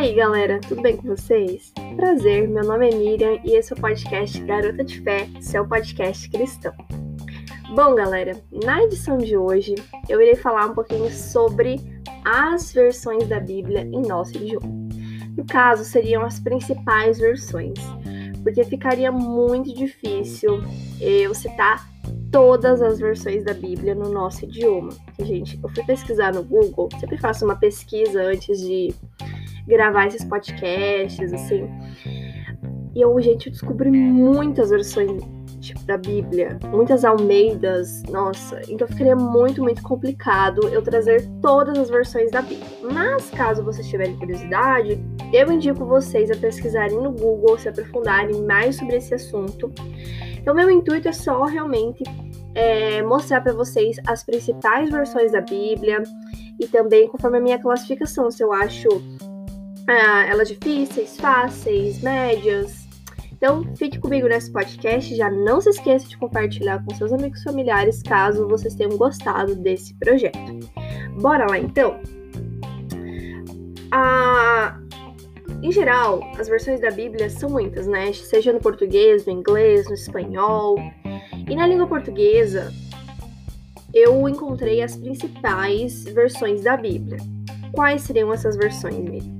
aí, galera, tudo bem com vocês? Prazer, meu nome é Miriam e esse é o podcast Garota de Fé, seu podcast cristão. Bom, galera, na edição de hoje eu irei falar um pouquinho sobre as versões da Bíblia em nosso idioma. No caso, seriam as principais versões, porque ficaria muito difícil eu citar todas as versões da Bíblia no nosso idioma. Gente, eu fui pesquisar no Google, sempre faço uma pesquisa antes de gravar esses podcasts, assim. E eu, gente, eu descobri muitas versões tipo, da Bíblia, muitas Almeidas, nossa, então ficaria muito, muito complicado eu trazer todas as versões da Bíblia. Mas caso vocês tiverem curiosidade, eu indico vocês a pesquisarem no Google, se aprofundarem mais sobre esse assunto. Então, meu intuito é só realmente é, mostrar para vocês as principais versões da Bíblia e também conforme a minha classificação, se eu acho ah, elas difíceis, fáceis, médias. Então, fique comigo nesse podcast. Já não se esqueça de compartilhar com seus amigos familiares caso vocês tenham gostado desse projeto. Bora lá então? Ah, em geral, as versões da Bíblia são muitas, né? Seja no português, no inglês, no espanhol. E na língua portuguesa, eu encontrei as principais versões da Bíblia. Quais seriam essas versões, Miriam?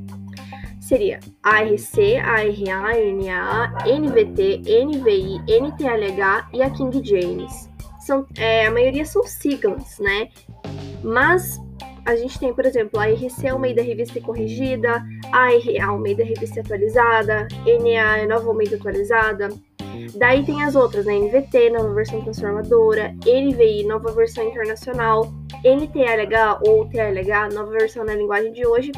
Seria ARC, ARA, NA, NVT, NVI, NTLH e a King James. São, é, a maioria são siglas, né? Mas a gente tem, por exemplo, a RC Almeida Revista Corrigida, a RA Almeida Revista Atualizada, NA é Nova Almeida Atualizada. Daí tem as outras, né? NVT, Nova Versão Transformadora, NVI, Nova Versão Internacional, NTLH ou TLH, Nova Versão na Linguagem de Hoje.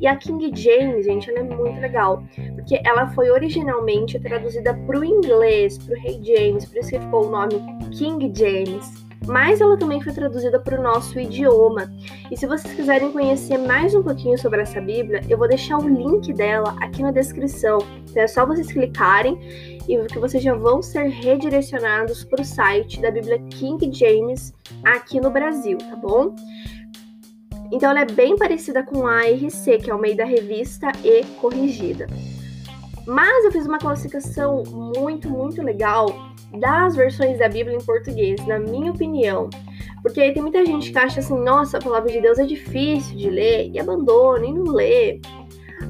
E a King James, gente, ela é muito legal, porque ela foi originalmente traduzida para o inglês, para o Rei James, por isso que ficou o nome King James mas ela também foi traduzida para o nosso idioma. E se vocês quiserem conhecer mais um pouquinho sobre essa Bíblia, eu vou deixar o link dela aqui na descrição. Então é só vocês clicarem e que vocês já vão ser redirecionados para o site da Bíblia King James aqui no Brasil, tá bom? Então ela é bem parecida com a ARC, que é o meio da revista e corrigida. Mas eu fiz uma classificação muito, muito legal das versões da Bíblia em português, na minha opinião. Porque aí tem muita gente que acha assim, nossa, a palavra de Deus é difícil de ler e abandona e não lê.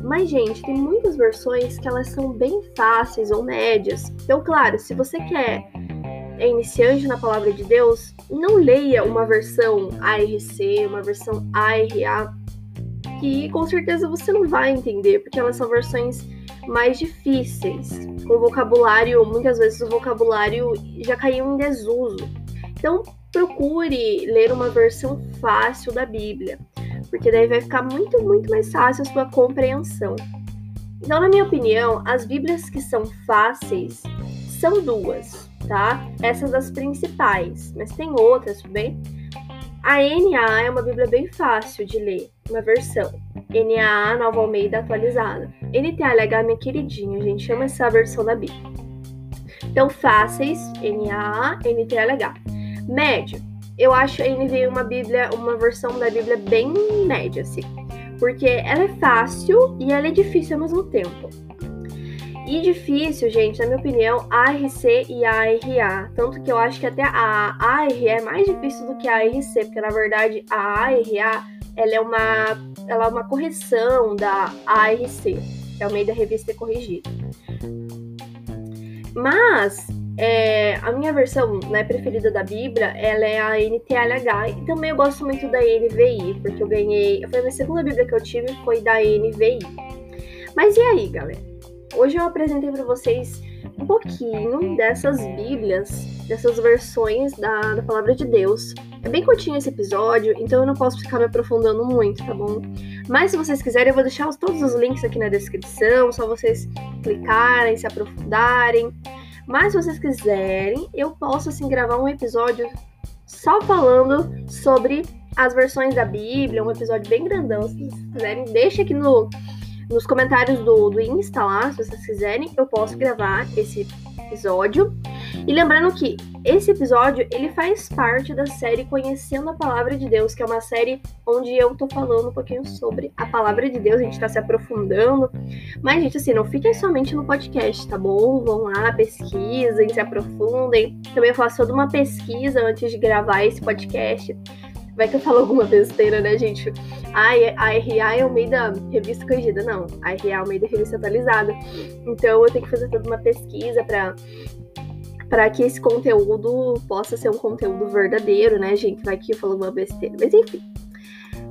Mas, gente, tem muitas versões que elas são bem fáceis ou médias. Então, claro, se você quer é iniciante na palavra de Deus, não leia uma versão ARC, uma versão ARA, que com certeza você não vai entender, porque elas são versões mais difíceis, com vocabulário, muitas vezes o vocabulário já caiu em desuso. Então, procure ler uma versão fácil da Bíblia, porque daí vai ficar muito, muito mais fácil a sua compreensão. Então, na minha opinião, as Bíblias que são fáceis são duas, tá? Essas das principais, mas tem outras, tudo bem? A NA é uma Bíblia bem fácil de ler, uma versão. NAA Nova Almeida atualizada. NTLH é minha queridinha, a gente chama essa versão da Bíblia. Então, fáceis, NAA, NTLH. Médio, eu acho a NVI uma Bíblia, uma versão da Bíblia bem média, assim. Porque ela é fácil e ela é difícil ao mesmo tempo. E difícil, gente, na minha opinião, ARC e ARA. Tanto que eu acho que até a ARA é mais difícil do que a ARC, porque na verdade a ARA ela é uma, ela é uma correção da ARC, que é o meio da revista corrigida. Mas é, a minha versão né, preferida da Bíblia ela é a NTLH e também eu gosto muito da NVI, porque eu ganhei. Foi a minha segunda Bíblia que eu tive foi da NVI. Mas e aí, galera? Hoje eu apresentei para vocês um pouquinho dessas Bíblias, dessas versões da, da palavra de Deus. É bem curtinho esse episódio, então eu não posso ficar me aprofundando muito, tá bom? Mas se vocês quiserem, eu vou deixar todos os links aqui na descrição, só vocês clicarem, se aprofundarem. Mas se vocês quiserem, eu posso assim gravar um episódio só falando sobre as versões da Bíblia, um episódio bem grandão. Se vocês quiserem, deixa aqui no, nos comentários do, do Insta lá, se vocês quiserem, eu posso gravar esse episódio. E lembrando que esse episódio, ele faz parte da série Conhecendo a Palavra de Deus, que é uma série onde eu tô falando um pouquinho sobre a Palavra de Deus, a gente tá se aprofundando. Mas, gente, assim, não fiquem somente no podcast, tá bom? Vão lá, pesquisem, se aprofundem. Também eu faço toda uma pesquisa antes de gravar esse podcast Vai que eu falo alguma besteira, né, gente? Ai, a RA é o meio da revista corrigida. Não, a RA é o meio da revista atualizada. Então eu tenho que fazer toda uma pesquisa para para que esse conteúdo possa ser um conteúdo verdadeiro, né, gente? Vai que eu falo uma besteira. Mas enfim.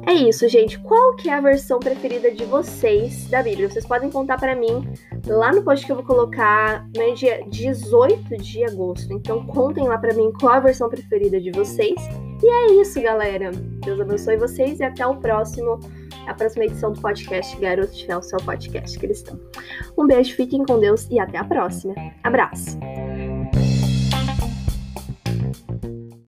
É isso, gente. Qual que é a versão preferida de vocês da Bíblia? Vocês podem contar para mim lá no post que eu vou colocar no dia 18 de agosto. Então contem lá para mim qual a versão preferida de vocês. E é isso, galera. Deus abençoe vocês e até o próximo, a próxima edição do podcast Garoto de o seu podcast cristão. Um beijo, fiquem com Deus e até a próxima. Abraço!